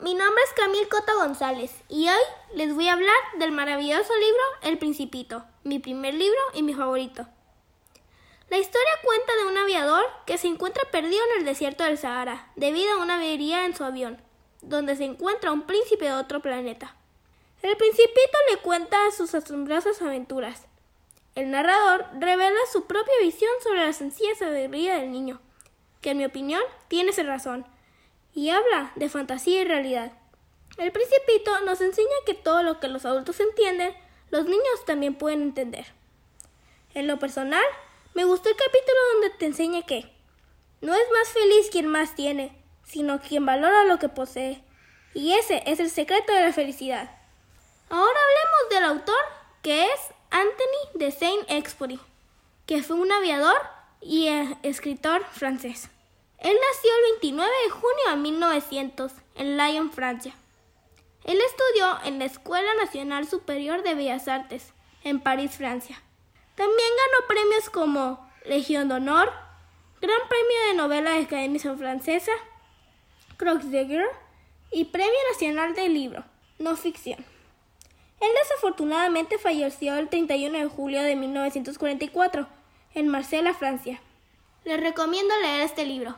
Mi nombre es Camil Cota González y hoy les voy a hablar del maravilloso libro El Principito, mi primer libro y mi favorito. La historia cuenta de un aviador que se encuentra perdido en el desierto del Sahara debido a una avería en su avión, donde se encuentra un príncipe de otro planeta. El principito le cuenta sus asombrosas aventuras. El narrador revela su propia visión sobre la sencilla sabiduría del niño, que en mi opinión tiene razón y habla de fantasía y realidad. El principito nos enseña que todo lo que los adultos entienden, los niños también pueden entender. En lo personal, me gustó el capítulo donde te enseña que no es más feliz quien más tiene, sino quien valora lo que posee. Y ese es el secreto de la felicidad. Ahora hablemos del autor, que es Anthony de Saint-Exupéry, que fue un aviador y escritor francés. Él nació el 29 de junio de 1900 en Lyon, Francia. Él estudió en la Escuela Nacional Superior de Bellas Artes, en París, Francia. También ganó premios como Legión de Honor, Gran Premio de Novela de Academia Francesa, Croix de Guerre y Premio Nacional del Libro, no ficción. Él desafortunadamente falleció el 31 de julio de 1944 en Marsella, Francia. Les recomiendo leer este libro.